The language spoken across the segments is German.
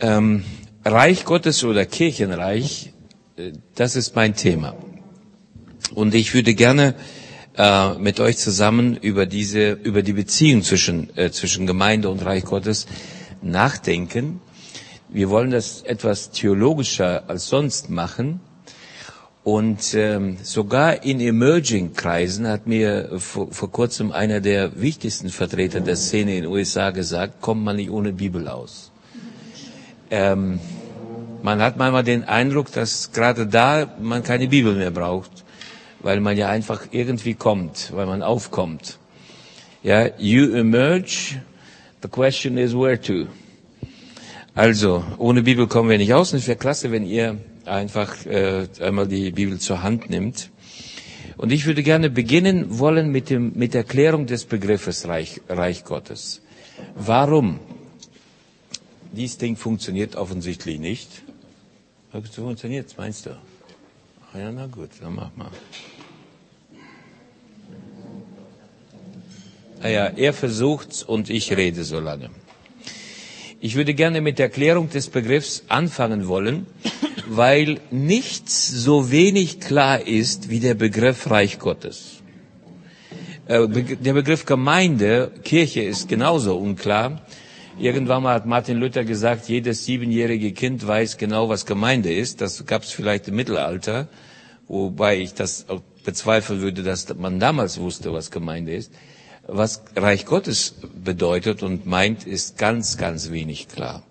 Ähm, Reich Gottes oder Kirchenreich, äh, das ist mein Thema. Und ich würde gerne äh, mit euch zusammen über diese, über die Beziehung zwischen, äh, zwischen Gemeinde und Reich Gottes nachdenken. Wir wollen das etwas theologischer als sonst machen. Und ähm, sogar in Emerging-Kreisen hat mir vor, vor kurzem einer der wichtigsten Vertreter der Szene in den USA gesagt, kommt man nicht ohne Bibel aus. Ähm, man hat manchmal den Eindruck, dass gerade da man keine Bibel mehr braucht, weil man ja einfach irgendwie kommt, weil man aufkommt. Ja, you emerge, the question is where to. Also, ohne Bibel kommen wir nicht aus. Und es wäre klasse, wenn ihr einfach äh, einmal die Bibel zur Hand nimmt. Und ich würde gerne beginnen wollen mit, dem, mit der Erklärung des Begriffes Reich, Reich Gottes. Warum? Dies Ding funktioniert offensichtlich nicht. So funktioniert meinst du? Ah ja, na gut, dann mach mal. Ah ja, er versucht's und ich rede so lange. Ich würde gerne mit der Erklärung des Begriffs anfangen wollen, weil nichts so wenig klar ist wie der Begriff Reich Gottes. Äh, der Begriff Gemeinde, Kirche ist genauso unklar. Irgendwann mal hat Martin Luther gesagt, jedes siebenjährige Kind weiß genau, was Gemeinde ist. Das gab es vielleicht im Mittelalter, wobei ich das bezweifeln würde, dass man damals wusste, was Gemeinde ist. Was Reich Gottes bedeutet und meint, ist ganz, ganz wenig klar.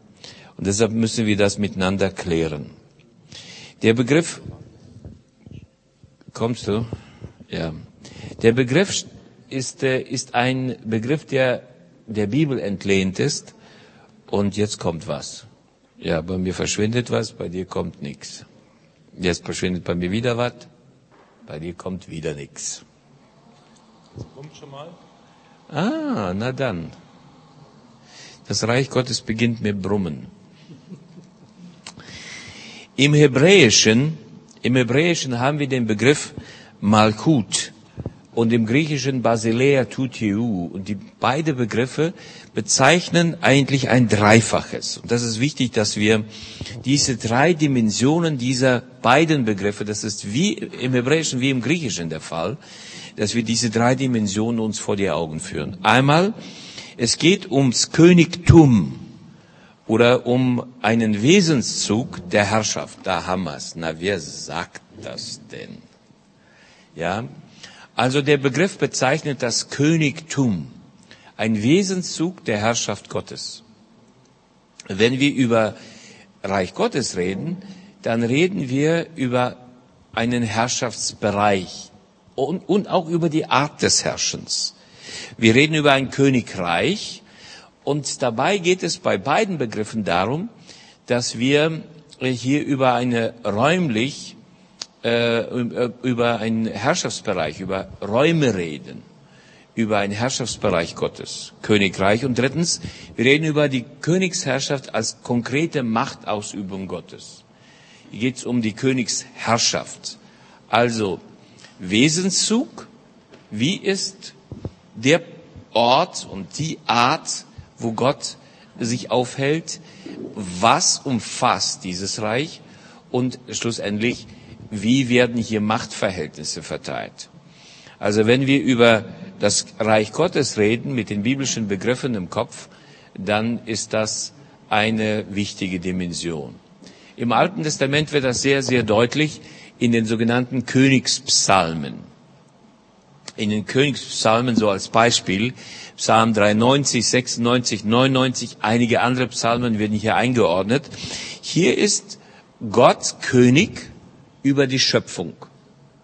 Und deshalb müssen wir das miteinander klären. Der Begriff, kommst du? Ja. Der Begriff ist, äh, ist ein Begriff, der der Bibel entlehnt ist. Und jetzt kommt was. Ja, bei mir verschwindet was, bei dir kommt nichts. Jetzt verschwindet bei mir wieder was, bei dir kommt wieder nichts. Kommt schon mal. Ah, na dann. Das Reich Gottes beginnt mit Brummen. Im Hebräischen, im Hebräischen haben wir den Begriff Malkut und im Griechischen Basilea Tutiou. Und die beide Begriffe bezeichnen eigentlich ein Dreifaches. Und das ist wichtig, dass wir diese drei Dimensionen dieser beiden Begriffe, das ist wie im Hebräischen wie im Griechischen der Fall, dass wir diese drei Dimensionen uns vor die Augen führen. Einmal, es geht ums Königtum oder um einen Wesenszug der Herrschaft. Da haben wir's. Na, wer sagt das denn? Ja, also der Begriff bezeichnet das Königtum, ein Wesenszug der Herrschaft Gottes. Wenn wir über Reich Gottes reden, dann reden wir über einen Herrschaftsbereich und, und auch über die Art des Herrschens. Wir reden über ein Königreich und dabei geht es bei beiden Begriffen darum, dass wir hier über eine räumlich, äh, über einen Herrschaftsbereich, über Räume reden, über einen Herrschaftsbereich Gottes, Königreich. Und drittens, wir reden über die Königsherrschaft als konkrete Machtausübung Gottes. Hier geht es um die Königsherrschaft. Also Wesenszug, wie ist der Ort und die Art, wo Gott sich aufhält, was umfasst dieses Reich und schlussendlich, wie werden hier Machtverhältnisse verteilt. Also wenn wir über das Reich Gottes reden mit den biblischen Begriffen im Kopf, dann ist das eine wichtige Dimension. Im Alten Testament wird das sehr, sehr deutlich in den sogenannten Königspsalmen. In den Königspsalmen so als Beispiel, Psalm 93, 96, 99, einige andere Psalmen werden hier eingeordnet. Hier ist Gott König über die Schöpfung.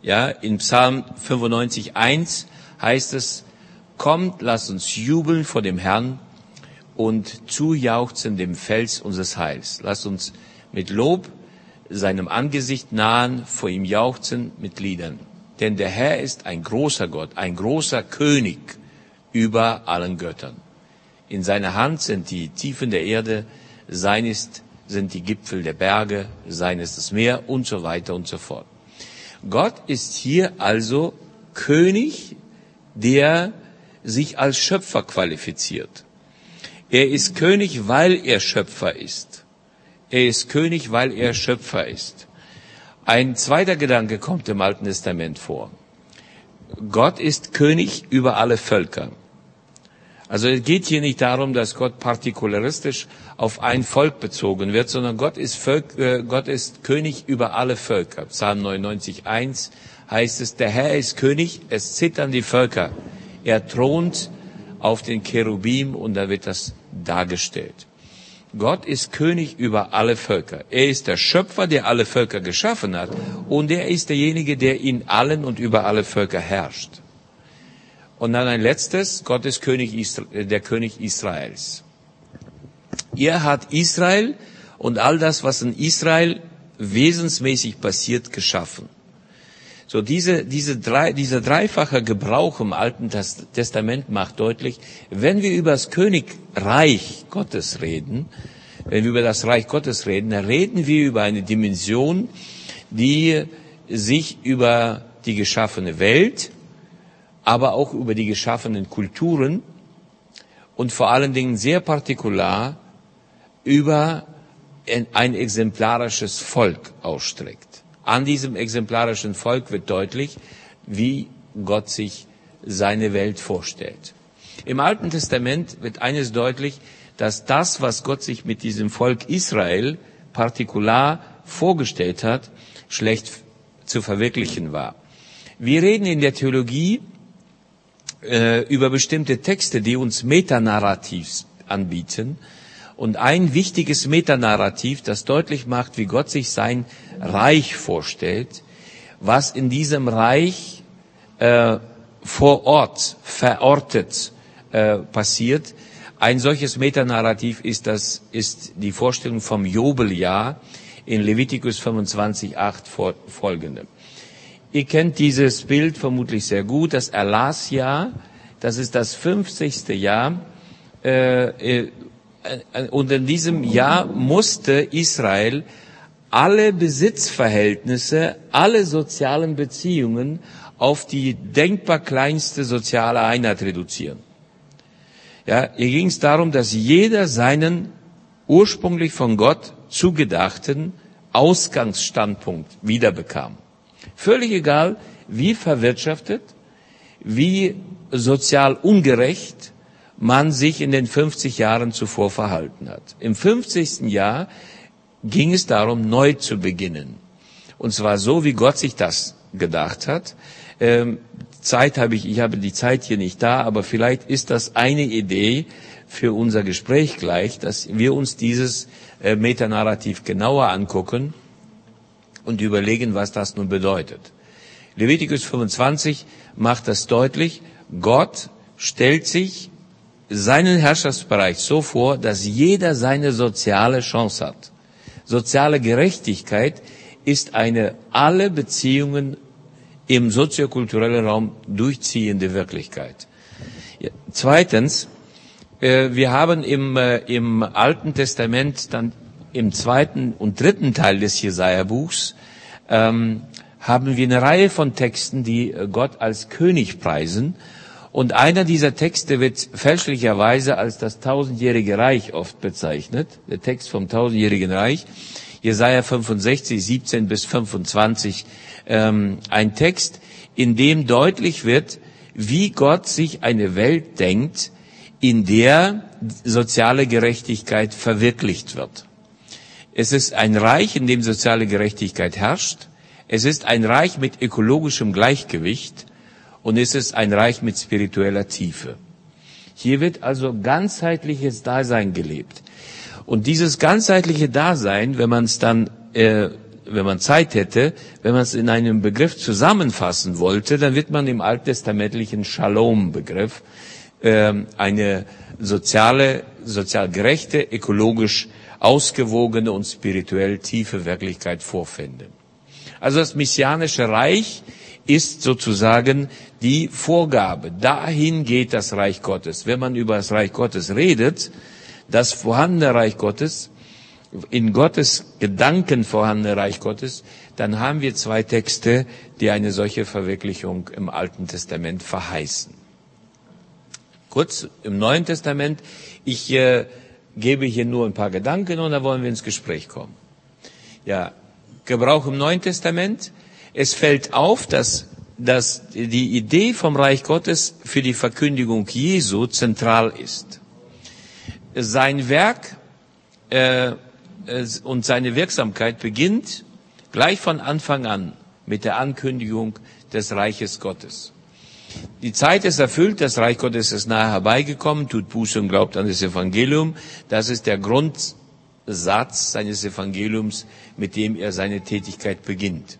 Ja, in Psalm 95, 1 heißt es, kommt, lasst uns jubeln vor dem Herrn und zujauchzen dem Fels unseres Heils. Lasst uns mit Lob seinem Angesicht nahen, vor ihm jauchzen mit Liedern. Denn der Herr ist ein großer Gott, ein großer König über allen Göttern. In seiner Hand sind die Tiefen der Erde, sein ist, sind die Gipfel der Berge, sein ist das Meer und so weiter und so fort. Gott ist hier also König, der sich als Schöpfer qualifiziert. Er ist König, weil er Schöpfer ist. Er ist König, weil er Schöpfer ist. Ein zweiter Gedanke kommt im Alten Testament vor. Gott ist König über alle Völker. Also es geht hier nicht darum, dass Gott partikularistisch auf ein Volk bezogen wird, sondern Gott ist, Volk, äh, Gott ist König über alle Völker. Psalm 99, 1 heißt es, der Herr ist König, es zittern die Völker. Er thront auf den Cherubim und da wird das dargestellt. Gott ist König über alle Völker. Er ist der Schöpfer, der alle Völker geschaffen hat und er ist derjenige, der in allen und über alle Völker herrscht. Und dann ein letztes, Gott ist König äh, der König Israels. Er hat Israel und all das, was in Israel wesensmäßig passiert, geschaffen. So diese, diese drei, dieser dreifache Gebrauch im Alten Testament macht deutlich, wenn wir über das Königreich Gottes reden, wenn wir über das Reich Gottes reden, dann reden wir über eine Dimension, die sich über die geschaffene Welt, aber auch über die geschaffenen Kulturen und vor allen Dingen sehr partikular über ein exemplarisches Volk ausstreckt. An diesem exemplarischen Volk wird deutlich, wie Gott sich seine Welt vorstellt. Im Alten Testament wird eines deutlich, dass das, was Gott sich mit diesem Volk Israel partikular vorgestellt hat, schlecht zu verwirklichen war. Wir reden in der Theologie äh, über bestimmte Texte, die uns Metanarrativs anbieten. Und ein wichtiges Metanarrativ, das deutlich macht, wie Gott sich sein Reich vorstellt, was in diesem Reich äh, vor Ort, verortet äh, passiert. Ein solches Metanarrativ ist, das, ist die Vorstellung vom Jobeljahr in Levitikus 25, 8 folgende. Ihr kennt dieses Bild vermutlich sehr gut, das Erlassjahr, das ist das 50. Jahr. Äh, äh, und in diesem Jahr musste Israel alle Besitzverhältnisse, alle sozialen Beziehungen auf die denkbar kleinste soziale Einheit reduzieren. Ja, hier ging es darum, dass jeder seinen ursprünglich von Gott zugedachten Ausgangsstandpunkt wiederbekam. Völlig egal, wie verwirtschaftet, wie sozial ungerecht man sich in den 50 Jahren zuvor verhalten hat. Im 50. Jahr ging es darum, neu zu beginnen. Und zwar so, wie Gott sich das gedacht hat. Ähm, Zeit habe ich, ich habe die Zeit hier nicht da, aber vielleicht ist das eine Idee für unser Gespräch gleich, dass wir uns dieses äh, Metanarrativ genauer angucken und überlegen, was das nun bedeutet. Levitikus 25 macht das deutlich. Gott stellt sich seinen Herrschaftsbereich so vor, dass jeder seine soziale Chance hat. Soziale Gerechtigkeit ist eine alle Beziehungen im soziokulturellen Raum durchziehende Wirklichkeit. Zweitens, äh, wir haben im, äh, im Alten Testament dann im zweiten und dritten Teil des Jesaja-Buchs ähm, haben wir eine Reihe von Texten, die äh, Gott als König preisen. Und einer dieser Texte wird fälschlicherweise als das tausendjährige Reich oft bezeichnet. Der Text vom tausendjährigen Reich. Jesaja 65, 17 bis 25. Ähm, ein Text, in dem deutlich wird, wie Gott sich eine Welt denkt, in der soziale Gerechtigkeit verwirklicht wird. Es ist ein Reich, in dem soziale Gerechtigkeit herrscht. Es ist ein Reich mit ökologischem Gleichgewicht und es ist ein Reich mit spiritueller Tiefe. Hier wird also ganzheitliches Dasein gelebt. Und dieses ganzheitliche Dasein, wenn man es dann, äh, wenn man Zeit hätte, wenn man es in einem Begriff zusammenfassen wollte, dann wird man im alttestamentlichen Shalom-Begriff äh, eine soziale, sozial gerechte, ökologisch ausgewogene und spirituell tiefe Wirklichkeit vorfinden. Also das messianische Reich ist sozusagen die Vorgabe. Dahin geht das Reich Gottes. Wenn man über das Reich Gottes redet, das vorhandene Reich Gottes, in Gottes Gedanken vorhandene Reich Gottes, dann haben wir zwei Texte, die eine solche Verwirklichung im Alten Testament verheißen. Kurz im Neuen Testament, ich äh, gebe hier nur ein paar Gedanken und dann wollen wir ins Gespräch kommen. Ja, Gebrauch im Neuen Testament. Es fällt auf, dass, dass die Idee vom Reich Gottes für die Verkündigung Jesu zentral ist. Sein Werk äh, und seine Wirksamkeit beginnt gleich von Anfang an mit der Ankündigung des Reiches Gottes. Die Zeit ist erfüllt, das Reich Gottes ist nahe herbeigekommen, tut Buße und glaubt an das Evangelium. Das ist der Grundsatz seines Evangeliums, mit dem er seine Tätigkeit beginnt.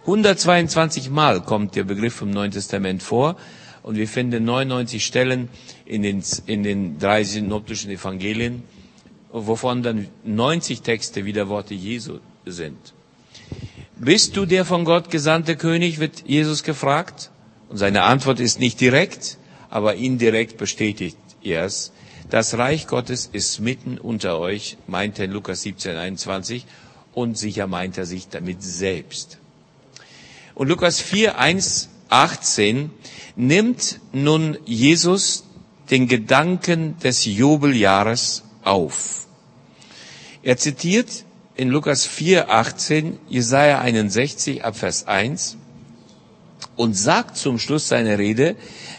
122 Mal kommt der Begriff im Neuen Testament vor und wir finden 99 Stellen in den, in den drei synoptischen Evangelien, wovon dann 90 Texte wieder Worte Jesu sind. Bist du der von Gott gesandte König, wird Jesus gefragt. Und seine Antwort ist nicht direkt, aber indirekt bestätigt er es. Das Reich Gottes ist mitten unter euch, meint er in Lukas 17, 21, und sicher meint er sich damit selbst. Und Lukas 4, 1, 18 nimmt nun Jesus den Gedanken des Jubeljahres auf. Er zitiert in Lukas 4, 18 Jesaja 61 ab Vers 1 und sagt zum Schluss seiner Rede,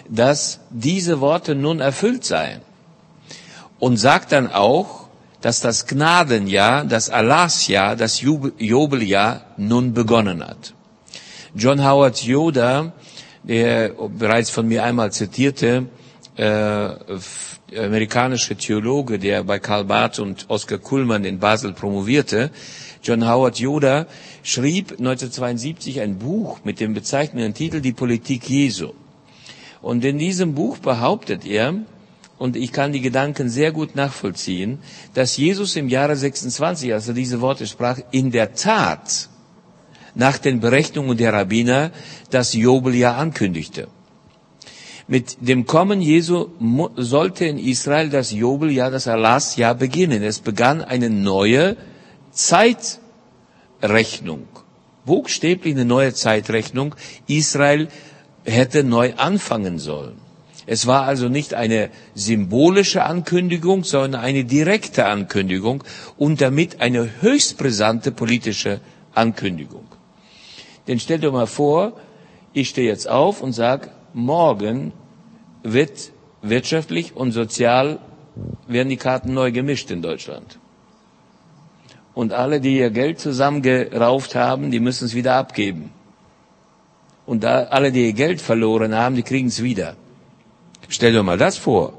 dass diese Worte nun erfüllt seien. Und sagt dann auch, dass das Gnadenjahr, das Allahsjahr, das Jubeljahr nun begonnen hat. John Howard Yoda, der bereits von mir einmal zitierte, äh, amerikanische Theologe, der bei Karl Barth und Oskar Kuhlmann in Basel promovierte, John Howard Yoda, schrieb 1972 ein Buch mit dem bezeichnenden Titel Die Politik Jesu. Und in diesem Buch behauptet er, und ich kann die Gedanken sehr gut nachvollziehen, dass Jesus im Jahre 26, als er diese Worte sprach, in der Tat nach den Berechnungen der Rabbiner das Jobeljahr ankündigte. Mit dem Kommen Jesu sollte in Israel das Jobeljahr, das Erlassjahr beginnen. Es begann eine neue Zeit Rechnung. Buchstäblich eine neue Zeitrechnung. Israel hätte neu anfangen sollen. Es war also nicht eine symbolische Ankündigung, sondern eine direkte Ankündigung und damit eine höchst brisante politische Ankündigung. Denn stellt euch mal vor, ich stehe jetzt auf und sage, morgen wird wirtschaftlich und sozial werden die Karten neu gemischt in Deutschland. Und alle, die ihr Geld zusammengerauft haben, die müssen es wieder abgeben. Und da, alle, die ihr Geld verloren haben, die kriegen es wieder. Stell dir mal das vor.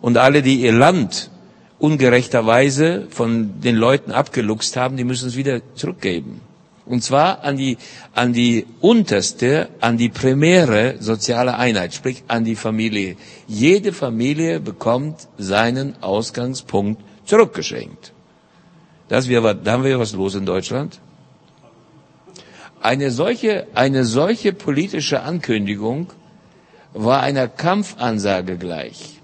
Und alle, die ihr Land ungerechterweise von den Leuten abgeluchst haben, die müssen es wieder zurückgeben. Und zwar an die, an die unterste, an die primäre soziale Einheit, sprich an die Familie. Jede Familie bekommt seinen Ausgangspunkt zurückgeschenkt. Das wäre, da haben wir was los in Deutschland. Eine solche, eine solche politische Ankündigung war einer Kampfansage gleich.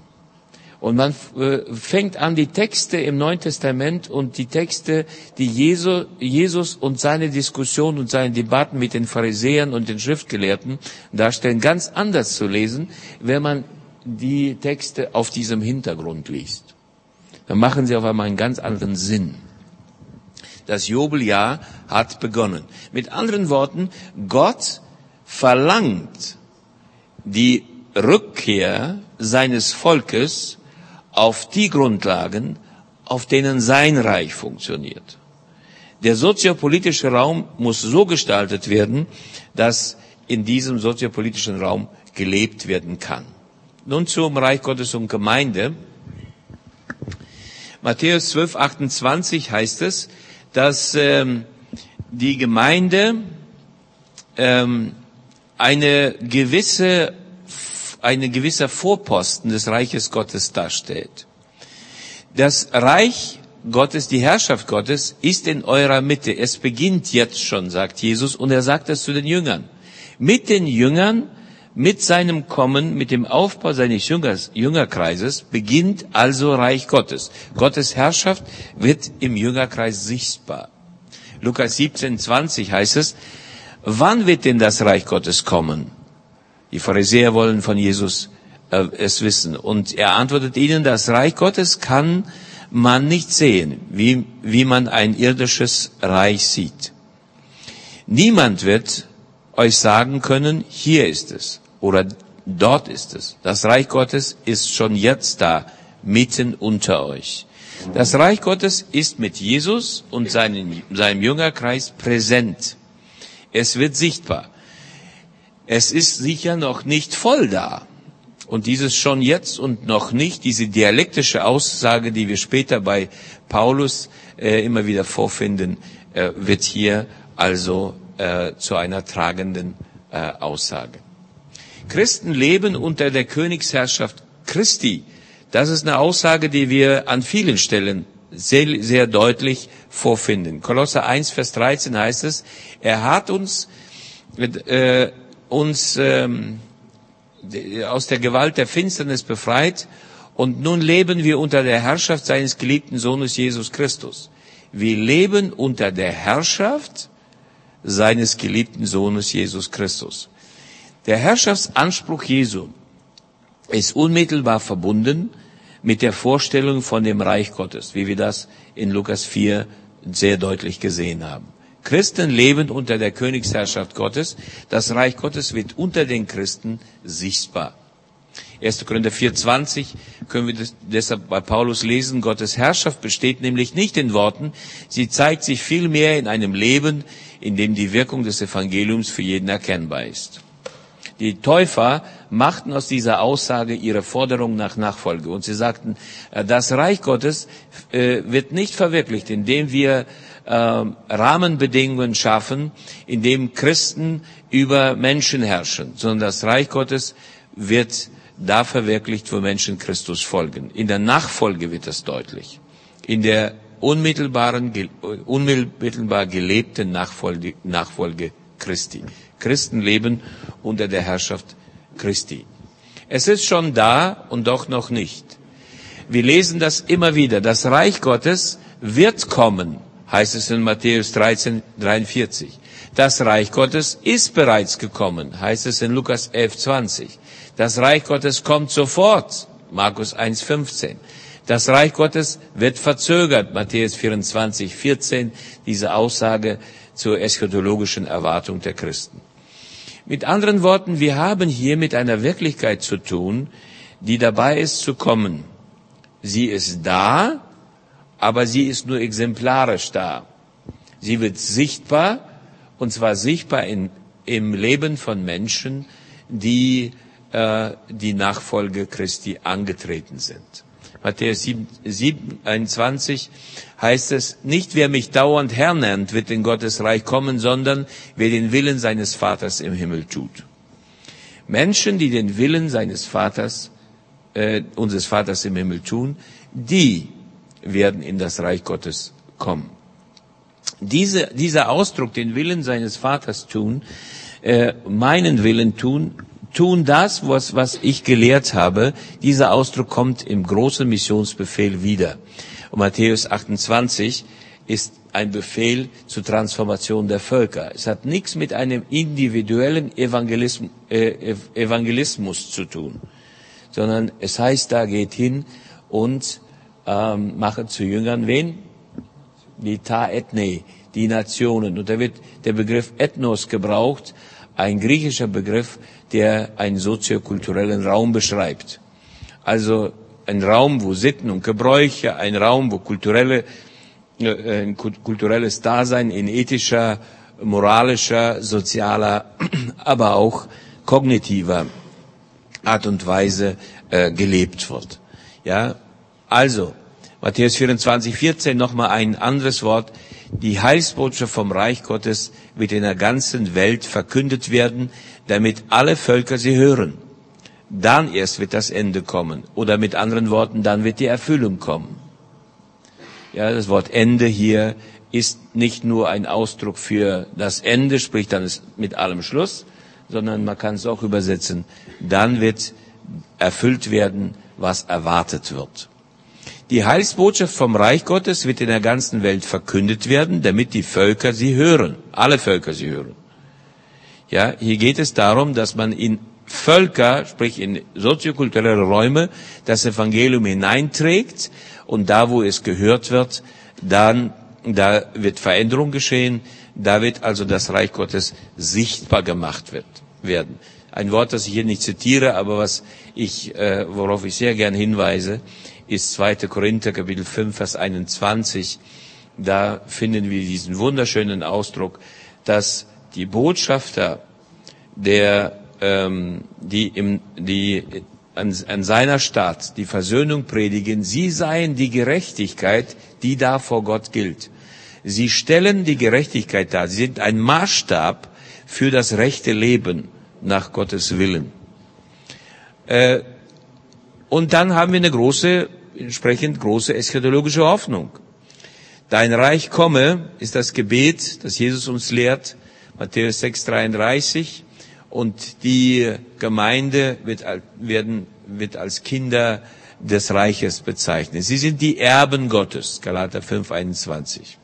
Und man äh, fängt an, die Texte im Neuen Testament und die Texte, die Jesu, Jesus und seine Diskussion und seine Debatten mit den Pharisäern und den Schriftgelehrten darstellen, ganz anders zu lesen, wenn man die Texte auf diesem Hintergrund liest. Dann machen sie auf einmal einen ganz anderen Sinn. Das Jubeljahr hat begonnen. Mit anderen Worten, Gott verlangt die Rückkehr seines Volkes auf die Grundlagen, auf denen sein Reich funktioniert. Der soziopolitische Raum muss so gestaltet werden, dass in diesem soziopolitischen Raum gelebt werden kann. Nun zum Reich Gottes und Gemeinde. Matthäus 12, 28 heißt es, dass ähm, die Gemeinde ähm, eine gewisse eine gewisser Vorposten des Reiches Gottes darstellt. Das Reich Gottes, die Herrschaft Gottes ist in eurer Mitte. Es beginnt jetzt schon, sagt Jesus, und er sagt das zu den Jüngern. Mit den Jüngern, mit seinem Kommen, mit dem Aufbau seines Jüngers, Jüngerkreises beginnt also Reich Gottes. Gottes Herrschaft wird im Jüngerkreis sichtbar. Lukas 17, 20 heißt es, wann wird denn das Reich Gottes kommen? Die Pharisäer wollen von Jesus äh, es wissen. Und er antwortet ihnen, das Reich Gottes kann man nicht sehen, wie, wie man ein irdisches Reich sieht. Niemand wird euch sagen können, hier ist es oder dort ist es. Das Reich Gottes ist schon jetzt da, mitten unter euch. Das Reich Gottes ist mit Jesus und seinen, seinem Jüngerkreis präsent. Es wird sichtbar. Es ist sicher noch nicht voll da. Und dieses schon jetzt und noch nicht, diese dialektische Aussage, die wir später bei Paulus äh, immer wieder vorfinden, äh, wird hier also äh, zu einer tragenden äh, Aussage. Christen leben unter der Königsherrschaft Christi. Das ist eine Aussage, die wir an vielen Stellen sehr, sehr deutlich vorfinden. Kolosser 1, Vers 13 heißt es, er hat uns, äh, uns ähm, aus der Gewalt der Finsternis befreit und nun leben wir unter der Herrschaft seines geliebten Sohnes Jesus Christus. Wir leben unter der Herrschaft seines geliebten Sohnes Jesus Christus. Der Herrschaftsanspruch Jesu ist unmittelbar verbunden mit der Vorstellung von dem Reich Gottes, wie wir das in Lukas 4 sehr deutlich gesehen haben. Christen leben unter der Königsherrschaft Gottes. Das Reich Gottes wird unter den Christen sichtbar. 1. Korinther 4,20 können wir deshalb bei Paulus lesen. Gottes Herrschaft besteht nämlich nicht in Worten. Sie zeigt sich vielmehr in einem Leben, in dem die Wirkung des Evangeliums für jeden erkennbar ist. Die Täufer machten aus dieser Aussage ihre Forderung nach Nachfolge. Und sie sagten, äh, das Reich Gottes äh, wird nicht verwirklicht, indem wir äh, Rahmenbedingungen schaffen, indem Christen über Menschen herrschen, sondern das Reich Gottes wird da verwirklicht, wo Menschen Christus folgen. In der Nachfolge wird das deutlich. In der unmittelbaren, unmittelbar gelebten Nachfolge, Nachfolge Christi. Christen leben unter der Herrschaft Christi. Es ist schon da und doch noch nicht. Wir lesen das immer wieder. Das Reich Gottes wird kommen heißt es in Matthäus 13, 43. Das Reich Gottes ist bereits gekommen, heißt es in Lukas 11, 20. Das Reich Gottes kommt sofort, Markus 1, 15. Das Reich Gottes wird verzögert, Matthäus 24, 14, diese Aussage zur eschatologischen Erwartung der Christen. Mit anderen Worten, wir haben hier mit einer Wirklichkeit zu tun, die dabei ist zu kommen. Sie ist da, aber sie ist nur exemplarisch da. Sie wird sichtbar, und zwar sichtbar in, im Leben von Menschen, die äh, die Nachfolge Christi angetreten sind. Matthäus 7, 7, 21 heißt es, nicht wer mich dauernd Herr nennt, wird in Gottes Reich kommen, sondern wer den Willen seines Vaters im Himmel tut. Menschen, die den Willen seines Vaters, äh, unseres Vaters im Himmel tun, die werden in das Reich Gottes kommen. Diese, dieser Ausdruck, den Willen seines Vaters tun, äh, meinen Willen tun, tun das, was, was ich gelehrt habe, dieser Ausdruck kommt im großen Missionsbefehl wieder. Und Matthäus 28 ist ein Befehl zur Transformation der Völker. Es hat nichts mit einem individuellen Evangelism, äh, Evangelismus zu tun, sondern es heißt da, geht hin und ähm, machen zu Jüngern wen? Die Ta Ethne, die Nationen. Und da wird der Begriff Ethnos gebraucht, ein griechischer Begriff, der einen soziokulturellen Raum beschreibt. Also ein Raum, wo Sitten und Gebräuche, ein Raum, wo kulturelle, äh, ein kulturelles Dasein in ethischer, moralischer, sozialer, aber auch kognitiver Art und Weise äh, gelebt wird. Ja, also, Matthäus 24, 14 nochmal ein anderes Wort. Die Heilsbotschaft vom Reich Gottes wird in der ganzen Welt verkündet werden, damit alle Völker sie hören. Dann erst wird das Ende kommen. Oder mit anderen Worten, dann wird die Erfüllung kommen. Ja, das Wort Ende hier ist nicht nur ein Ausdruck für das Ende, sprich dann ist mit allem Schluss, sondern man kann es auch übersetzen. Dann wird erfüllt werden, was erwartet wird. Die Heilsbotschaft vom Reich Gottes wird in der ganzen Welt verkündet werden, damit die Völker sie hören, alle Völker sie hören. Ja, hier geht es darum, dass man in Völker, sprich in soziokulturelle Räume, das Evangelium hineinträgt und da, wo es gehört wird, dann, da wird Veränderung geschehen, da wird also das Reich Gottes sichtbar gemacht wird, werden. Ein Wort, das ich hier nicht zitiere, aber was ich, äh, worauf ich sehr gern hinweise, ist 2. Korinther Kapitel 5, Vers 21. Da finden wir diesen wunderschönen Ausdruck, dass die Botschafter, der, ähm, die, im, die an, an seiner Stadt die Versöhnung predigen, sie seien die Gerechtigkeit, die da vor Gott gilt. Sie stellen die Gerechtigkeit dar. Sie sind ein Maßstab für das rechte Leben nach Gottes Willen. Äh, und dann haben wir eine große, entsprechend große eschatologische Hoffnung. Dein Reich komme ist das Gebet, das Jesus uns lehrt, Matthäus 6, 33. Und die Gemeinde wird, werden, wird als Kinder des Reiches bezeichnet. Sie sind die Erben Gottes, Galater 5, 21.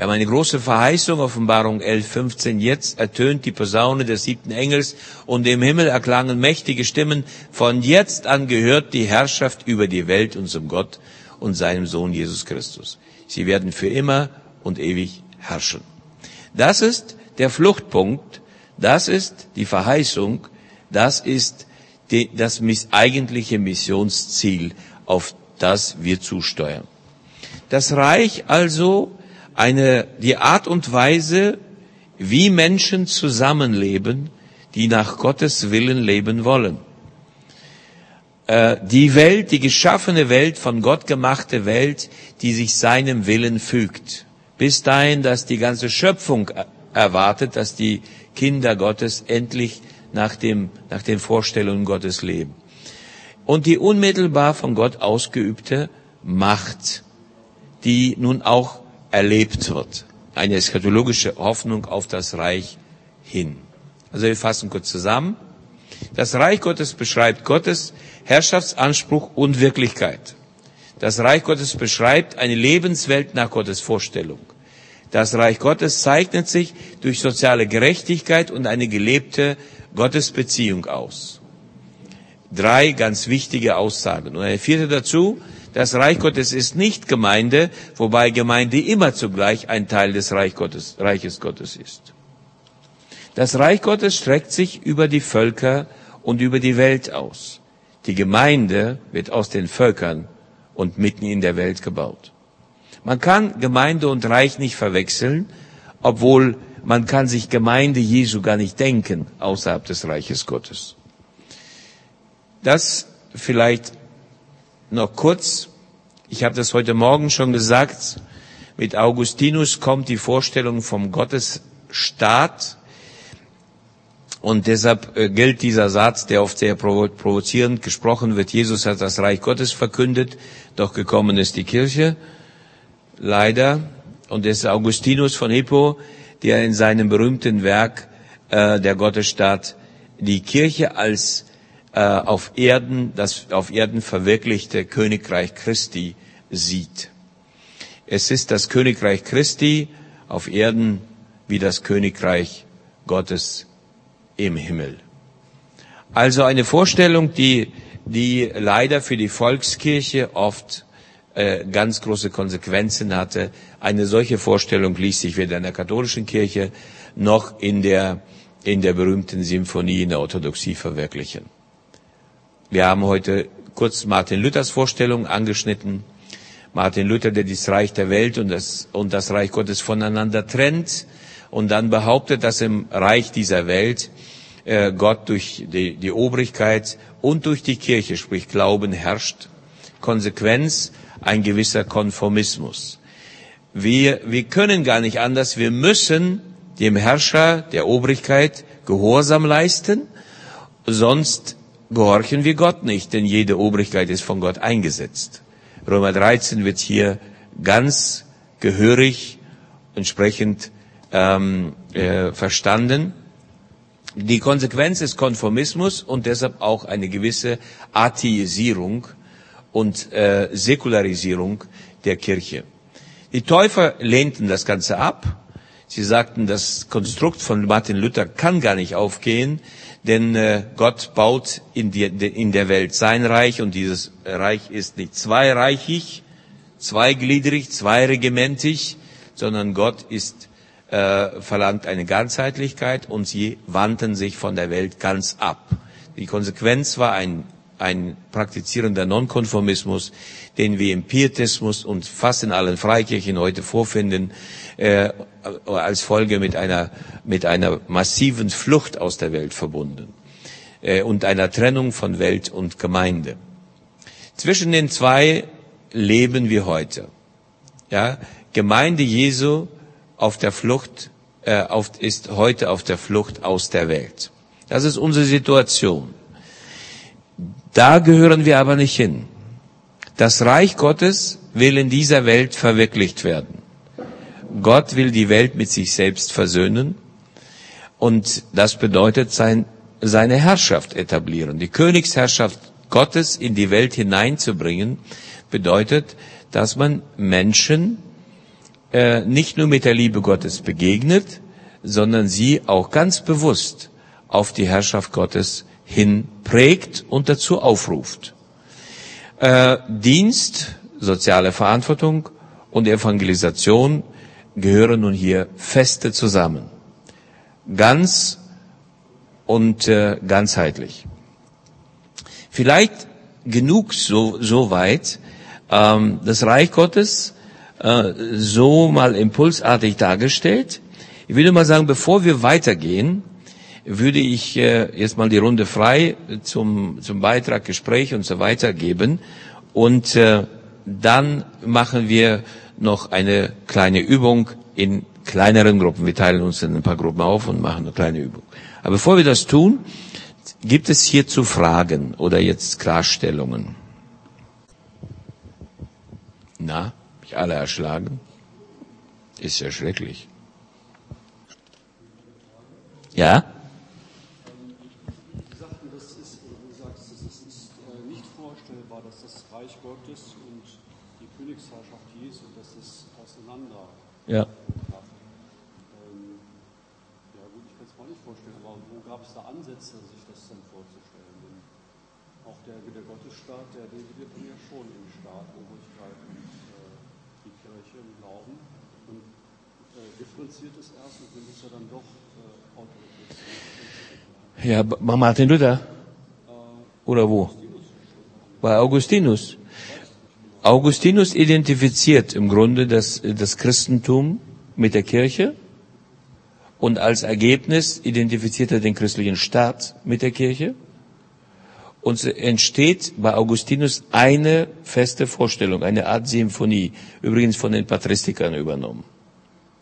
Wir haben eine große Verheißung, Offenbarung 11, 15. Jetzt ertönt die Posaune des siebten Engels und im Himmel erklangen mächtige Stimmen. Von jetzt an gehört die Herrschaft über die Welt unserem Gott und seinem Sohn Jesus Christus. Sie werden für immer und ewig herrschen. Das ist der Fluchtpunkt, das ist die Verheißung, das ist die, das eigentliche Missionsziel, auf das wir zusteuern. Das Reich also eine, die Art und Weise, wie Menschen zusammenleben, die nach Gottes Willen leben wollen. Äh, die Welt, die geschaffene Welt, von Gott gemachte Welt, die sich seinem Willen fügt. Bis dahin, dass die ganze Schöpfung erwartet, dass die Kinder Gottes endlich nach, dem, nach den Vorstellungen Gottes leben. Und die unmittelbar von Gott ausgeübte Macht, die nun auch erlebt wird. Eine eschatologische Hoffnung auf das Reich hin. Also wir fassen kurz zusammen. Das Reich Gottes beschreibt Gottes Herrschaftsanspruch und Wirklichkeit. Das Reich Gottes beschreibt eine Lebenswelt nach Gottes Vorstellung. Das Reich Gottes zeichnet sich durch soziale Gerechtigkeit und eine gelebte Gottesbeziehung aus. Drei ganz wichtige Aussagen. Und eine vierte dazu, das Reich Gottes ist nicht Gemeinde, wobei Gemeinde immer zugleich ein Teil des Reich Gottes, Reiches Gottes ist. Das Reich Gottes streckt sich über die Völker und über die Welt aus. Die Gemeinde wird aus den Völkern und mitten in der Welt gebaut. Man kann Gemeinde und Reich nicht verwechseln, obwohl man kann sich Gemeinde Jesu gar nicht denken außerhalb des Reiches Gottes. Das vielleicht noch kurz, ich habe das heute Morgen schon gesagt, mit Augustinus kommt die Vorstellung vom Gottesstaat und deshalb äh, gilt dieser Satz, der oft sehr provozierend gesprochen wird. Jesus hat das Reich Gottes verkündet, doch gekommen ist die Kirche. Leider. Und es ist Augustinus von Hippo, der in seinem berühmten Werk äh, der Gottesstaat die Kirche als äh, auf Erden, das auf Erden verwirklichte Königreich Christi sieht. Es ist das Königreich Christi auf Erden wie das Königreich Gottes im Himmel. Also eine Vorstellung, die, die leider für die Volkskirche oft äh, ganz große Konsequenzen hatte. Eine solche Vorstellung ließ sich weder in der katholischen Kirche noch in der, in der berühmten Symphonie in der Orthodoxie verwirklichen. Wir haben heute kurz Martin Luthers Vorstellung angeschnitten. Martin Luther, der das Reich der Welt und das, und das Reich Gottes voneinander trennt und dann behauptet, dass im Reich dieser Welt äh, Gott durch die, die Obrigkeit und durch die Kirche, sprich Glauben, herrscht. Konsequenz ein gewisser Konformismus. Wir, wir können gar nicht anders. Wir müssen dem Herrscher der Obrigkeit Gehorsam leisten, sonst gehorchen wir Gott nicht, denn jede Obrigkeit ist von Gott eingesetzt. Römer 13 wird hier ganz gehörig entsprechend ähm, äh, verstanden. Die Konsequenz ist Konformismus und deshalb auch eine gewisse Atheisierung und äh, Säkularisierung der Kirche. Die Täufer lehnten das Ganze ab. Sie sagten, das Konstrukt von Martin Luther kann gar nicht aufgehen, denn äh, Gott baut in, in der Welt sein Reich und dieses Reich ist nicht zweireichig, zweigliedrig, zweiregimentig, sondern Gott ist, äh, verlangt eine Ganzheitlichkeit und sie wandten sich von der Welt ganz ab. Die Konsequenz war ein, ein praktizierender Nonkonformismus, den wir im Pietismus und fast in allen Freikirchen heute vorfinden, äh, als Folge mit einer, mit einer massiven Flucht aus der Welt verbunden äh, und einer Trennung von Welt und Gemeinde. Zwischen den zwei leben wir heute. Ja, Gemeinde Jesu auf der Flucht äh, auf, ist heute auf der Flucht aus der Welt. Das ist unsere Situation. Da gehören wir aber nicht hin. Das Reich Gottes will in dieser Welt verwirklicht werden. Gott will die Welt mit sich selbst versöhnen und das bedeutet sein, seine Herrschaft etablieren. Die Königsherrschaft Gottes in die Welt hineinzubringen, bedeutet, dass man Menschen äh, nicht nur mit der Liebe Gottes begegnet, sondern sie auch ganz bewusst auf die Herrschaft Gottes hin prägt und dazu aufruft. Äh, Dienst, soziale Verantwortung und Evangelisation gehören nun hier feste zusammen. Ganz und äh, ganzheitlich. Vielleicht genug so, so weit, ähm, das Reich Gottes äh, so mal impulsartig dargestellt. Ich würde mal sagen, bevor wir weitergehen, würde ich äh, jetzt mal die Runde frei zum, zum Beitrag, Gespräch und so weiter geben. Und äh, dann machen wir noch eine kleine Übung in kleineren Gruppen. Wir teilen uns in ein paar Gruppen auf und machen eine kleine Übung. Aber bevor wir das tun, gibt es hierzu Fragen oder jetzt Klarstellungen? Na, mich alle erschlagen? Ist ja schrecklich. Ja? Ja. Ähm, ja gut, ich kann es mir nicht vorstellen, aber wo gab es da Ansätze, sich das dann vorzustellen? Denn auch der, der Gottesstaat, der definiert ja schon im Staat Obrigkeit und äh, die Kirche im Glauben und äh, differenziert es erst und sind es ja dann doch äh, Autorität. Ja, bei Martin Luther? Oder wo? Bei Augustinus. Augustinus identifiziert im Grunde das, das Christentum mit der Kirche und als Ergebnis identifiziert er den christlichen Staat mit der Kirche. Und es entsteht bei Augustinus eine feste Vorstellung, eine Art Symphonie, übrigens von den Patristikern übernommen.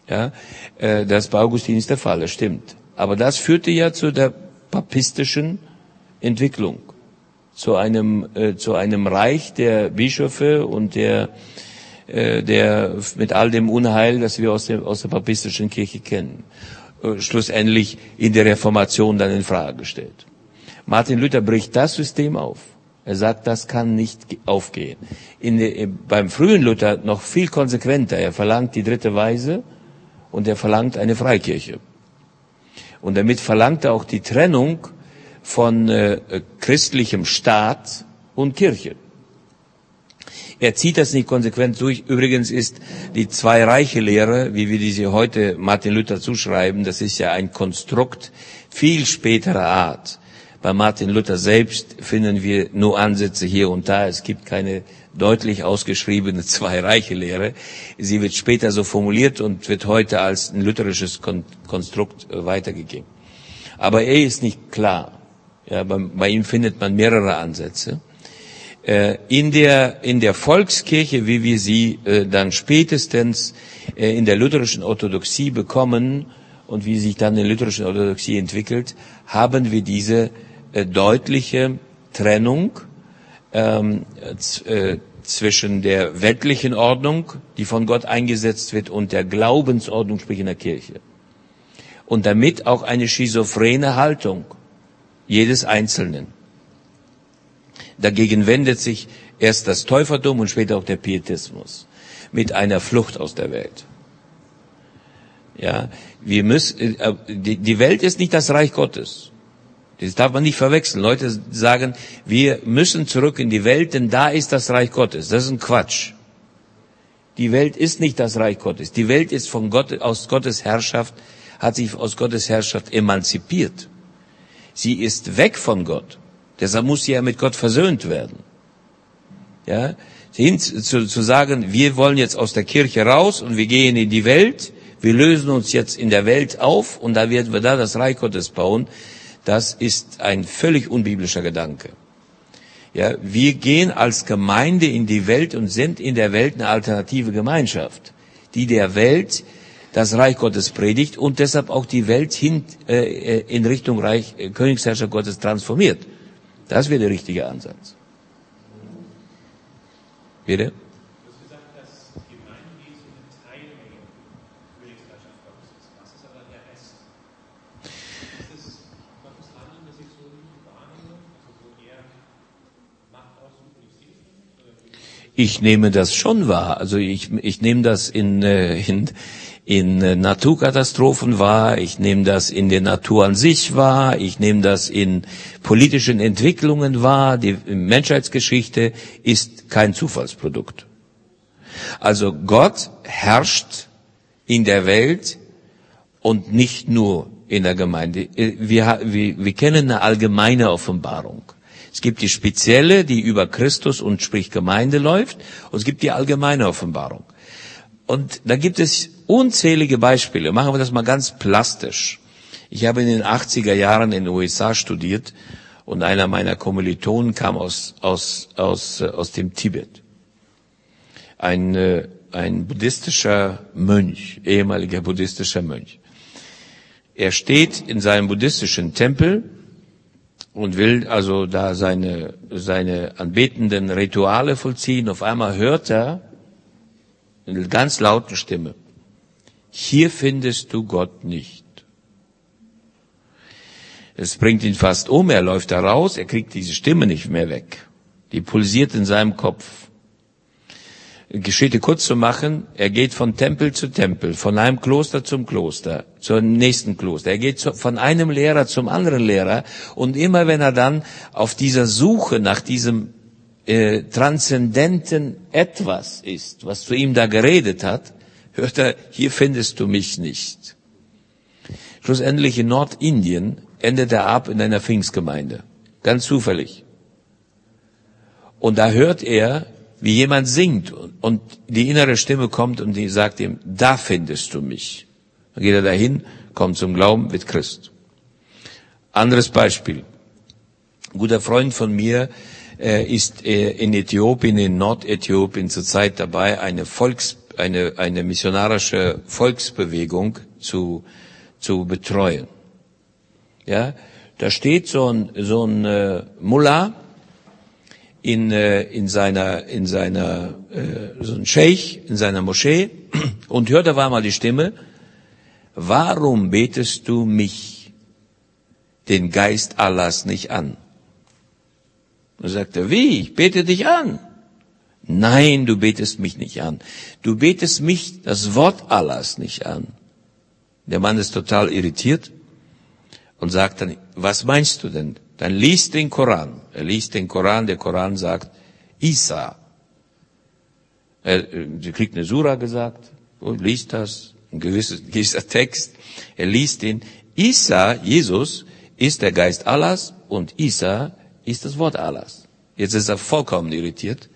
Ja, äh, das bei Augustinus der Fall, das stimmt. Aber das führte ja zu der papistischen Entwicklung zu einem, äh, zu einem Reich der Bischöfe und der, äh, der mit all dem Unheil, das wir aus der, aus der papistischen Kirche kennen, äh, schlussendlich in der Reformation dann in Frage gestellt. Martin Luther bricht das System auf. Er sagt, das kann nicht aufgehen. In, der, beim frühen Luther noch viel konsequenter. Er verlangt die dritte Weise und er verlangt eine Freikirche. Und damit verlangt er auch die Trennung von äh, christlichem Staat und Kirche. Er zieht das nicht konsequent durch. Übrigens ist die Zwei-Reiche-Lehre, wie wir diese heute Martin Luther zuschreiben, das ist ja ein Konstrukt viel späterer Art. Bei Martin Luther selbst finden wir nur Ansätze hier und da. Es gibt keine deutlich ausgeschriebene Zwei-Reiche-Lehre. Sie wird später so formuliert und wird heute als ein lutherisches Konstrukt äh, weitergegeben. Aber er ist nicht klar. Ja, bei, bei ihm findet man mehrere Ansätze. Äh, in der, in der Volkskirche, wie wir sie äh, dann spätestens äh, in der lutherischen Orthodoxie bekommen und wie sich dann die lutherischen Orthodoxie entwickelt, haben wir diese äh, deutliche Trennung ähm, äh, zwischen der weltlichen Ordnung, die von Gott eingesetzt wird, und der Glaubensordnung, sprich in der Kirche. Und damit auch eine schizophrene Haltung jedes Einzelnen. Dagegen wendet sich erst das Täufertum und später auch der Pietismus mit einer Flucht aus der Welt. Ja, wir müssen, äh, die, die Welt ist nicht das Reich Gottes. Das darf man nicht verwechseln. Leute sagen, wir müssen zurück in die Welt, denn da ist das Reich Gottes. Das ist ein Quatsch. Die Welt ist nicht das Reich Gottes. Die Welt ist von Gott, aus Gottes Herrschaft, hat sich aus Gottes Herrschaft emanzipiert. Sie ist weg von Gott. Deshalb muss sie ja mit Gott versöhnt werden. Ja, hin zu, zu sagen, wir wollen jetzt aus der Kirche raus und wir gehen in die Welt, wir lösen uns jetzt in der Welt auf und da werden wir da das Reich Gottes bauen, das ist ein völlig unbiblischer Gedanke. Ja, wir gehen als Gemeinde in die Welt und sind in der Welt eine alternative Gemeinschaft, die der Welt das Reich Gottes predigt und deshalb auch die Welt hin, äh, in Richtung Reich, äh, Königsherrscher Gottes transformiert. Das wäre der richtige Ansatz. Bitte? Ich nehme das schon wahr. Also ich, ich nehme das in, äh, in, in äh, Naturkatastrophen wahr, ich nehme das in der Natur an sich wahr, ich nehme das in politischen Entwicklungen wahr. Die Menschheitsgeschichte ist kein Zufallsprodukt. Also Gott herrscht in der Welt und nicht nur in der Gemeinde. Äh, wir, wir, wir kennen eine allgemeine Offenbarung. Es gibt die spezielle, die über Christus und sprich Gemeinde läuft, und es gibt die allgemeine Offenbarung. Und da gibt es unzählige Beispiele. Machen wir das mal ganz plastisch. Ich habe in den 80er Jahren in den USA studiert und einer meiner Kommilitonen kam aus, aus, aus, äh, aus dem Tibet. Ein, äh, ein buddhistischer Mönch, ehemaliger buddhistischer Mönch. Er steht in seinem buddhistischen Tempel und will also da seine, seine anbetenden Rituale vollziehen. Auf einmal hört er in einer ganz lauten Stimme, hier findest du Gott nicht. Es bringt ihn fast um, er läuft da raus, er kriegt diese Stimme nicht mehr weg. Die pulsiert in seinem Kopf. Geschichte kurz zu machen, er geht von Tempel zu Tempel, von einem Kloster zum Kloster, zum nächsten Kloster. Er geht von einem Lehrer zum anderen Lehrer und immer wenn er dann auf dieser Suche nach diesem äh, transzendenten Etwas ist, was zu ihm da geredet hat, hört er, hier findest du mich nicht. Schlussendlich in Nordindien endet er ab in einer Pfingstgemeinde. Ganz zufällig. Und da hört er, wie jemand singt und die innere Stimme kommt und die sagt ihm, da findest du mich. Dann geht er dahin, kommt zum Glauben, wird Christ. Anderes Beispiel. Ein guter Freund von mir äh, ist äh, in Äthiopien, in Nordäthiopien zurzeit dabei, eine Volks, eine, eine missionarische Volksbewegung zu, zu betreuen. Ja, da steht so ein, so ein äh, Mullah, in, äh, in seiner, in seiner, äh, so ein Scheich, in seiner Moschee und hört auf einmal die Stimme, warum betest du mich, den Geist Allahs, nicht an? Und sagt er, wie? Ich bete dich an. Nein, du betest mich nicht an. Du betest mich, das Wort Allahs, nicht an. Der Mann ist total irritiert und sagt dann, was meinst du denn? Dann liest den Koran. Er liest den Koran, der Koran sagt Isa. Er, er kriegt eine Sura gesagt und liest das, ein gewisses, gewisser Text. Er liest den. Isa, Jesus, ist der Geist Allahs und Isa ist das Wort Allahs. Jetzt ist er vollkommen irritiert,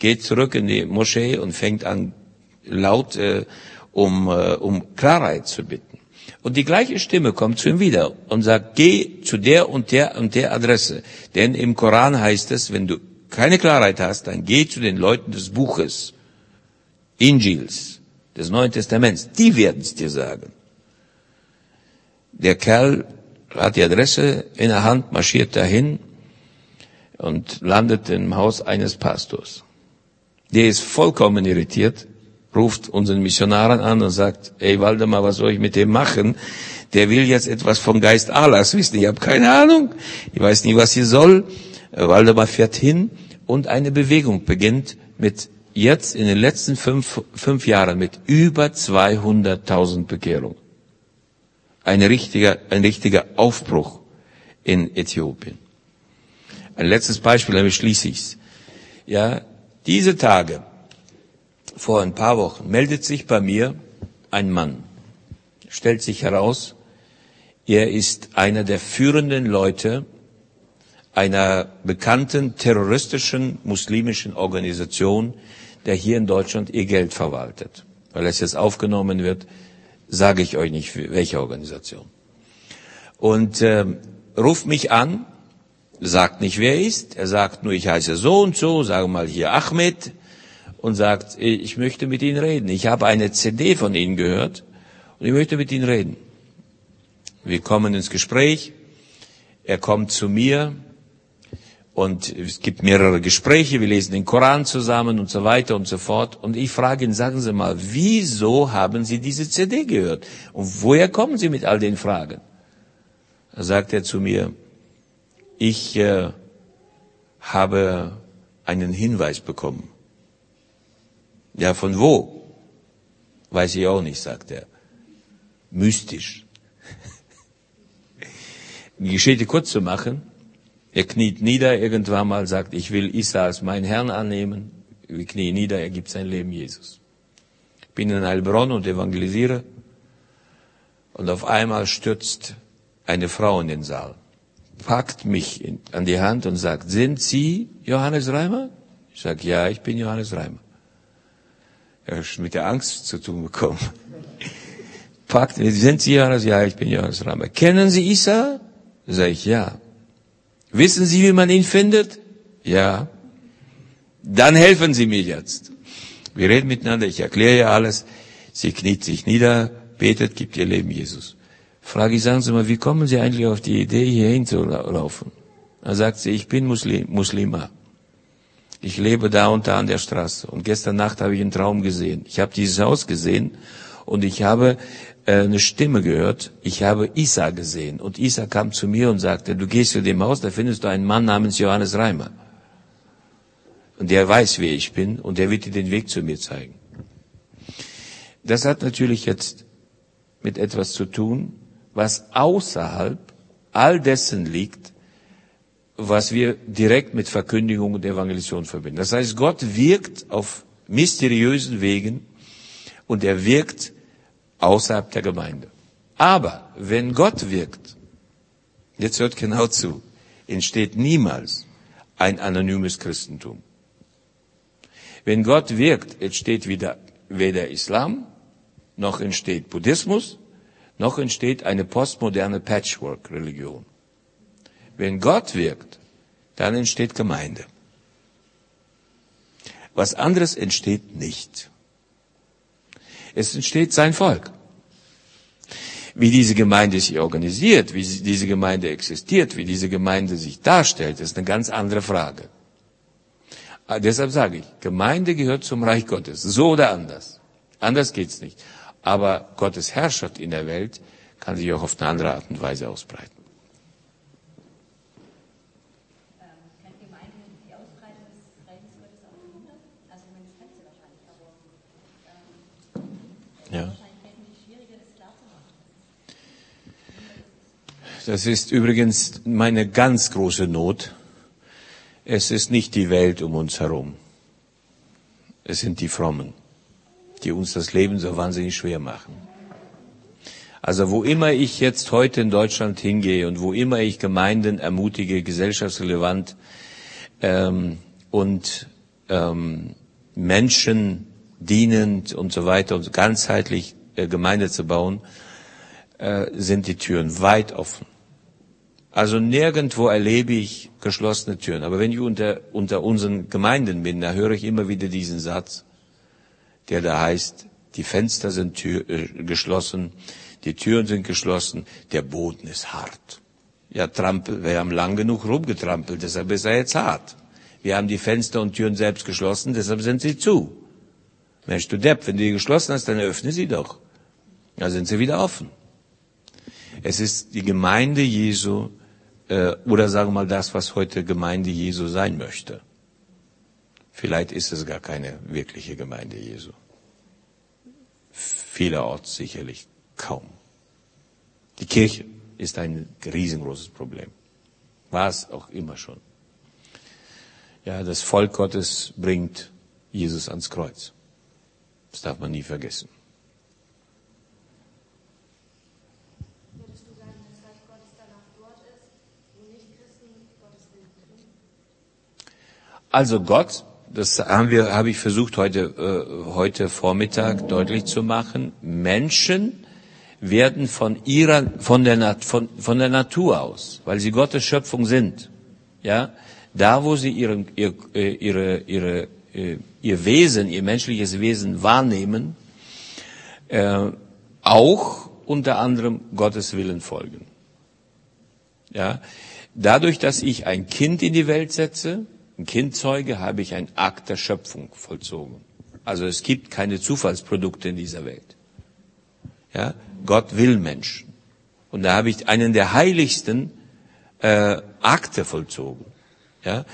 geht zurück in die Moschee und fängt an, laut äh, um, äh, um Klarheit zu bitten. Und die gleiche Stimme kommt zu ihm wieder und sagt, geh zu der und der und der Adresse. Denn im Koran heißt es, wenn du keine Klarheit hast, dann geh zu den Leuten des Buches, Injils, des Neuen Testaments. Die werden es dir sagen. Der Kerl hat die Adresse in der Hand, marschiert dahin und landet im Haus eines Pastors. Der ist vollkommen irritiert, ruft unseren Missionaren an und sagt, ey Waldemar, was soll ich mit dem machen? Der will jetzt etwas vom Geist Allahs wissen. Ich habe keine Ahnung. Ich weiß nie, was sie soll. Waldemar fährt hin und eine Bewegung beginnt mit jetzt in den letzten fünf, fünf Jahren mit über 200.000 Bekehrungen. Ein richtiger, ein richtiger Aufbruch in Äthiopien. Ein letztes Beispiel, damit schließe ich's. Ja, diese Tage, vor ein paar Wochen, meldet sich bei mir ein Mann. Stellt sich heraus, er ist einer der führenden Leute einer bekannten terroristischen muslimischen Organisation, der hier in Deutschland ihr Geld verwaltet. Weil es jetzt aufgenommen wird, sage ich euch nicht, welche Organisation. Und äh, ruft mich an, sagt nicht, wer er ist. Er sagt nur, ich heiße so und so, sage mal hier Ahmed und sagt, ich möchte mit Ihnen reden. Ich habe eine CD von Ihnen gehört und ich möchte mit Ihnen reden. Wir kommen ins Gespräch. Er kommt zu mir und es gibt mehrere Gespräche. Wir lesen den Koran zusammen und so weiter und so fort. Und ich frage ihn, sagen Sie mal, wieso haben Sie diese CD gehört? Und woher kommen Sie mit all den Fragen? Da sagt er zu mir, ich äh, habe einen Hinweis bekommen. Ja, von wo? Weiß ich auch nicht, sagt er. Mystisch. Die Geschichte kurz zu machen, er kniet nieder irgendwann mal, sagt, ich will Isa als meinen Herrn annehmen. Wir knien nieder, er gibt sein Leben Jesus. Bin in Heilbronn und evangelisiere. Und auf einmal stürzt eine Frau in den Saal, packt mich in, an die Hand und sagt, sind Sie Johannes Reimer? Ich sage, ja, ich bin Johannes Reimer. Er hat mit der Angst zu tun bekommen. Packt, sind Sie Johannes? Ja, ich bin Johannes Reimer. Kennen Sie Isa? Sag ich, ja. Wissen Sie, wie man ihn findet? Ja. Dann helfen Sie mir jetzt. Wir reden miteinander, ich erkläre ihr alles. Sie kniet sich nieder, betet, gibt ihr Leben Jesus. Frage ich, sagen Sie mal, wie kommen Sie eigentlich auf die Idee, hier hinzulaufen? Dann sagt sie, ich bin Muslim, Muslima. Ich lebe da und da an der Straße. Und gestern Nacht habe ich einen Traum gesehen. Ich habe dieses Haus gesehen und ich habe äh, eine Stimme gehört. Ich habe Isa gesehen. Und Isa kam zu mir und sagte, du gehst zu dem Haus, da findest du einen Mann namens Johannes Reimer. Und der weiß, wer ich bin und der wird dir den Weg zu mir zeigen. Das hat natürlich jetzt mit etwas zu tun, was außerhalb all dessen liegt, was wir direkt mit Verkündigung und Evangelisation verbinden. Das heißt, Gott wirkt auf mysteriösen Wegen und er wirkt außerhalb der Gemeinde. Aber wenn Gott wirkt, jetzt hört genau zu, entsteht niemals ein anonymes Christentum. Wenn Gott wirkt, entsteht wieder weder Islam, noch entsteht Buddhismus, noch entsteht eine postmoderne Patchwork-Religion. Wenn Gott wirkt, dann entsteht Gemeinde. Was anderes entsteht nicht. Es entsteht sein Volk. Wie diese Gemeinde sich organisiert, wie diese Gemeinde existiert, wie diese Gemeinde sich darstellt, ist eine ganz andere Frage. Ah, deshalb sage ich, Gemeinde gehört zum Reich Gottes, so oder anders. Anders geht's nicht. Aber Gottes Herrschaft in der Welt kann sich auch auf eine andere Art und Weise ausbreiten. Ja. Das ist übrigens meine ganz große Not. Es ist nicht die Welt um uns herum. Es sind die Frommen, die uns das Leben so wahnsinnig schwer machen. Also wo immer ich jetzt heute in Deutschland hingehe und wo immer ich Gemeinden ermutige, gesellschaftsrelevant ähm, und ähm, Menschen dienend und so weiter und ganzheitlich äh, Gemeinde zu bauen, äh, sind die Türen weit offen. Also nirgendwo erlebe ich geschlossene Türen. Aber wenn ich unter, unter unseren Gemeinden bin, da höre ich immer wieder diesen Satz, der da heißt, die Fenster sind Tür, äh, geschlossen, die Türen sind geschlossen, der Boden ist hart. Ja, trampel, wir haben lang genug rumgetrampelt, deshalb ist er jetzt hart. Wir haben die Fenster und Türen selbst geschlossen, deshalb sind sie zu. Mensch, du Depp, wenn du die geschlossen hast, dann öffne sie doch. Dann sind sie wieder offen. Es ist die Gemeinde Jesu, äh, oder sagen wir mal das, was heute Gemeinde Jesu sein möchte. Vielleicht ist es gar keine wirkliche Gemeinde Jesu. Vielerorts sicherlich kaum. Die Kirche ist ein riesengroßes Problem. War es auch immer schon. Ja, das Volk Gottes bringt Jesus ans Kreuz. Das darf man nie vergessen. Also Gott, das haben wir, habe ich versucht heute, äh, heute Vormittag deutlich zu machen. Menschen werden von ihrer, von der, von, von der Natur aus, weil sie Gottes Schöpfung sind, ja, da wo sie ihren, ihr, äh, ihre, ihre, äh, ihr Wesen, ihr menschliches Wesen wahrnehmen, äh, auch unter anderem Gottes Willen folgen. Ja, dadurch, dass ich ein Kind in die Welt setze, ein Kind zeuge, habe ich einen Akt der Schöpfung vollzogen. Also es gibt keine Zufallsprodukte in dieser Welt. Ja, Gott will Menschen. Und da habe ich einen der heiligsten äh, Akte vollzogen. Ja,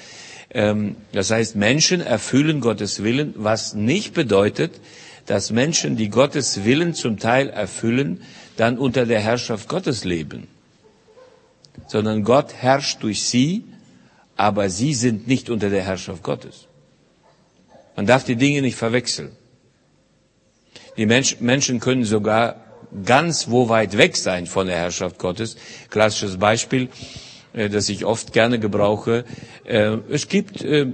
ähm, das heißt, Menschen erfüllen Gottes Willen, was nicht bedeutet, dass Menschen, die Gottes Willen zum Teil erfüllen, dann unter der Herrschaft Gottes leben sondern Gott herrscht durch sie, aber sie sind nicht unter der Herrschaft Gottes. Man darf die Dinge nicht verwechseln. Die Mensch, Menschen können sogar ganz wo weit weg sein von der Herrschaft Gottes. Klassisches Beispiel, äh, das ich oft gerne gebrauche. Äh, Es gibt äh,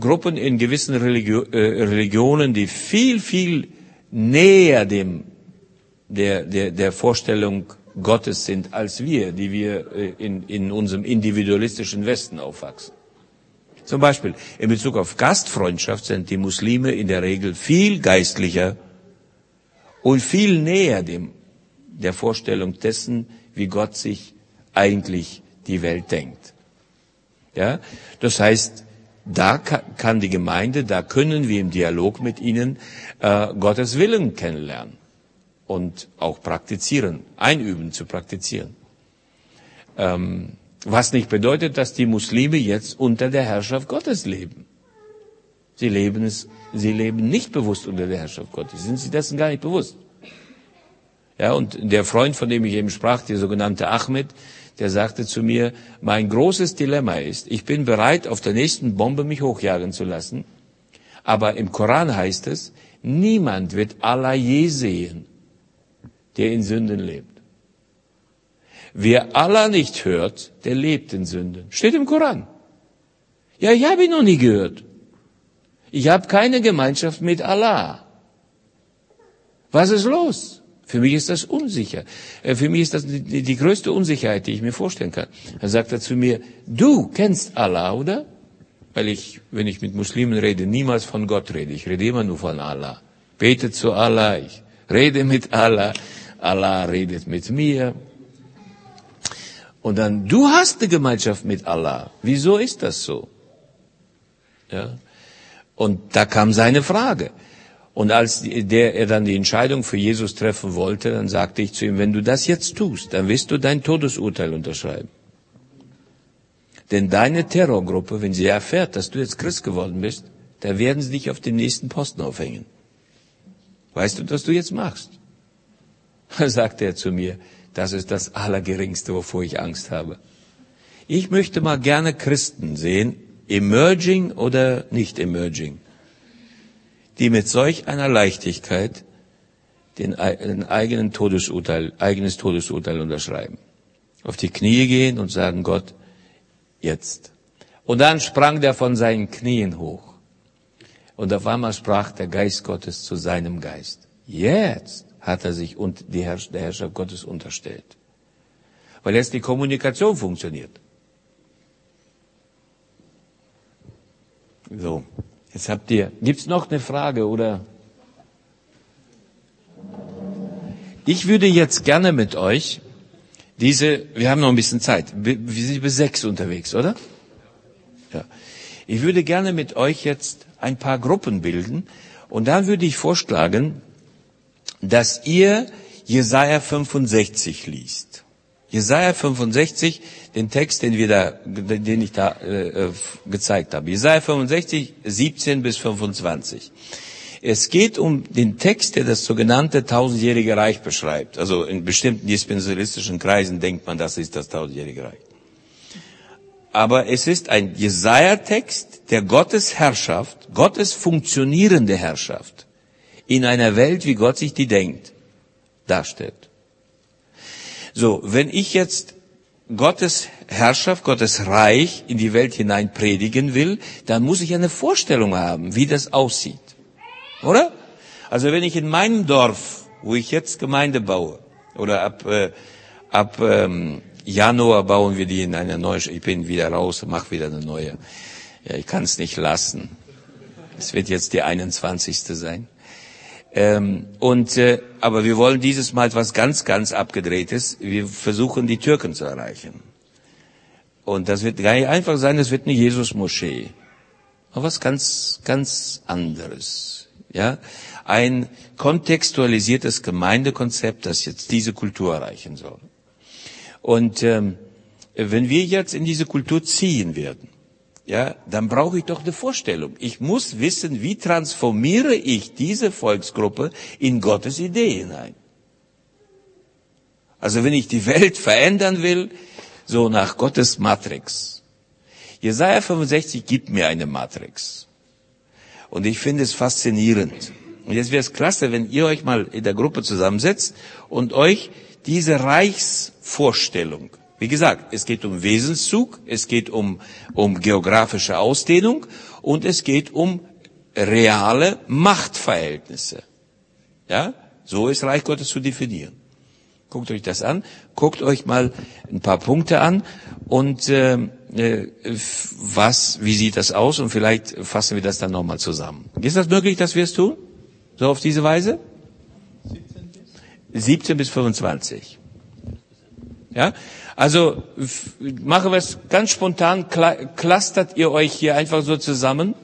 Gruppen in gewissen Religio Religionen, die viel, viel näher dem der, der, der Vorstellung Gottes sind als wir, die wir äh, in, in unserem individualistischen Westen aufwachsen. Zum Beispiel in Bezug auf Gastfreundschaft sind die Muslime in der Regel viel geistlicher und viel näher dem, der Vorstellung dessen, wie Gott sich eigentlich die Welt denkt. Ja, das heißt, da ka- kann die Gemeinde, da können wir im Dialog mit ihnen äh, Gottes Willen kennenlernen und auch praktizieren, einüben zu praktizieren. Ähm, was nicht bedeutet, dass die Muslime jetzt unter der Herrschaft Gottes leben. Sie leben es, sie leben nicht bewusst unter der Herrschaft Gottes. Sind sie dessen gar nicht bewusst? Ja, und der Freund, von dem ich eben sprach, der sogenannte Ahmed, der sagte zu mir, mein großes Dilemma ist, ich bin bereit, auf der nächsten Bombe mich hochjagen zu lassen, aber im Koran heißt es, niemand wird Allah je sehen, der in Sünden lebt. Wer Allah nicht hört, der lebt in Sünden. Steht im Koran. Ja, ich habe ihn noch nie gehört. Ich habe keine Gemeinschaft mit Allah. Was ist los? Für mich ist das unsicher. Äh, Für mich ist das die, die größte Unsicherheit, die ich mir vorstellen kann. Dann sagt er zu mir, du kennst Allah, oder? Weil ich, wenn ich mit Muslimen rede, niemals von Gott rede. Ich rede immer nur von Allah. Bete zu Allah, ich rede mit Allah. Allah redet mit mir. Und dann, du hast eine Gemeinschaft mit Allah. Wieso ist das so? Ja. Und da kam seine Frage. Und als der, er dann die Entscheidung für Jesus treffen wollte, dann sagte ich zu ihm, wenn du das jetzt tust, dann wirst du dein Todesurteil unterschreiben. Denn deine Terrorgruppe, wenn sie erfährt, dass du jetzt Christ geworden bist, da werden sie dich auf den nächsten Posten aufhängen. Weißt du, was du jetzt machst? Sagte er zu mir, das ist das Allergeringste, wovor ich Angst habe. Ich möchte mal gerne Christen sehen, emerging oder nicht emerging, die mit solch einer Leichtigkeit den, den eigenen Todesurteil, eigenes Todesurteil unterschreiben. Auf die Knie gehen und sagen, Gott, jetzt. Und dann sprang der von seinen Knien hoch. Und auf einmal sprach der Geist Gottes zu seinem Geist. Jetzt hat er sich und die Herrsch der Herrschaft Gottes unterstellt. Weil jetzt die Kommunikation funktioniert. So, jetzt habt ihr, gibt's noch eine Frage oder? Ich würde jetzt gerne mit euch diese, wir haben noch ein bisschen Zeit, wir wir sind bis sechs unterwegs, oder? Ja. Ich würde gerne mit euch jetzt ein paar Gruppen bilden und dann würde ich vorschlagen, dass ihr Jesaja 65 liest. Jesaja 65, den Text, den wir da, den ich da äh, äh, gezeigt habe. Jesaja 65, 17 bis 25. Es geht um den Text, der das sogenannte tausendjährige Reich beschreibt. Also in bestimmten dispensalistischen Kreisen denkt man, das ist das tausendjährige Reich. Aber es ist ein Jesaja-Text, der Gottes Herrschaft, Gottes funktionierende Herrschaft in einer Welt, wie Gott sich die denkt, darstellt. So, wenn ich jetzt Gottes Herrschaft, Gottes Reich in die Welt hinein predigen will, dann muss ich eine Vorstellung haben, wie das aussieht. Oder? Also wenn ich in meinem Dorf, wo ich jetzt Gemeinde baue, oder ab, äh, ab ähm, Januar bauen wir die in einer neuen, ich bin wieder raus, mach wieder eine neue. Ja, ich kann es nicht lassen. Es wird jetzt die 21. sein. Ähm, und, äh, aber wir wollen dieses Mal etwas ganz, ganz abgedrehtes. Wir versuchen, die Türken zu erreichen. Und das wird gar nicht einfach sein, es wird eine Jesus-Moschee. Aber was ganz, ganz anderes. Ja? Ein kontextualisiertes Gemeindekonzept, das jetzt diese Kultur erreichen soll. Und ähm, wenn wir jetzt in diese Kultur ziehen werden, ja, dann brauche ich doch eine Vorstellung. Ich muss wissen, wie transformiere ich diese Volksgruppe in Gottes Idee hinein. Also wenn ich die Welt verändern will, so nach Gottes Matrix. Jesaja 65 gibt mir eine Matrix. Und ich finde es faszinierend. Und jetzt wäre es klasse, wenn ihr euch mal in der Gruppe zusammensetzt und euch diese Reichsvorstellung wie gesagt, es geht um Wesenszug, es geht um, um geografische Ausdehnung und es geht um reale Machtverhältnisse. Ja, so ist Reich Gottes zu definieren. Guckt euch das an, guckt euch mal ein paar Punkte an und äh, äh was, wie sieht das aus und vielleicht fassen wir das dann nochmal zusammen. Ist das möglich, dass wir es tun? So auf diese Weise? 17 bis 25. Ja? Also machen wir es ganz spontan, clustert ihr euch hier einfach so zusammen.